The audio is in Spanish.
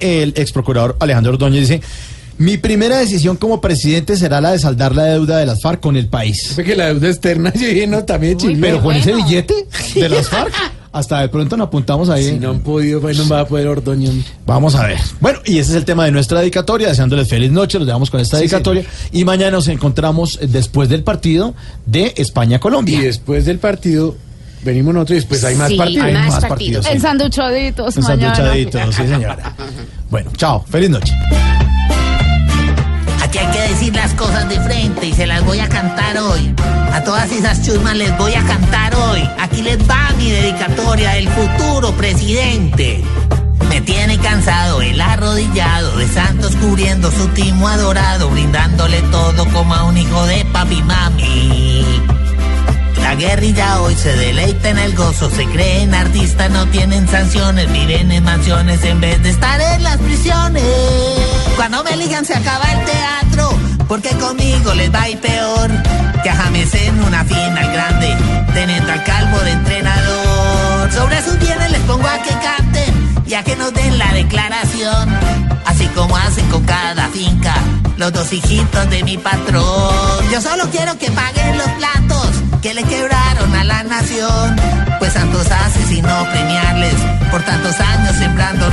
el ex procurador Alejandro Ordóñez dice, mi primera decisión como presidente será la de saldar la deuda de las FARC con el país. Fue que la deuda externa, yo dije, no, también chingón. Pero con ese billete de las FARC, hasta de pronto nos apuntamos ahí. Si no han podido, pues no va a poder Ordoño. Vamos a ver. Bueno, y ese es el tema de nuestra dedicatoria, deseándoles feliz noche, los dejamos con esta Sí, dedicatoria. Y mañana nos encontramos eh, después del partido de Y España-Colombia. después del partido, venimos nosotros y después hay más Sí, partidos. hay más más partidos. partidos, sí. Ensanduchaditos Un mañana. sanduchadito, sí señora. Bueno, chao, feliz noche. Aquí hay que decir las cosas de frente y se las voy a cantar hoy. A todas esas chusmas les voy a cantar hoy. Aquí les va mi dedicatoria del futuro presidente. Me tiene cansado el arrodillado de Santos cubriendo su timo adorado, brindándole todo como a un hijo de papi mami. La guerrilla hoy se deleita en el gozo, se creen artistas, no tienen sanciones, viven en mansiones en vez de estar en las prisiones. Cuando me ligan se acaba el teatro, porque conmigo les va ir peor que a James en una final grande, teniendo al calvo de entrenador. Sobre sus bienes les pongo a que canten y a que nos den la declaración, así como hacen con cada finca los dos hijitos de mi patrón. Yo solo quiero que paguen los platos nación, pues Santos hace sin no premiarles por tantos años sembrando.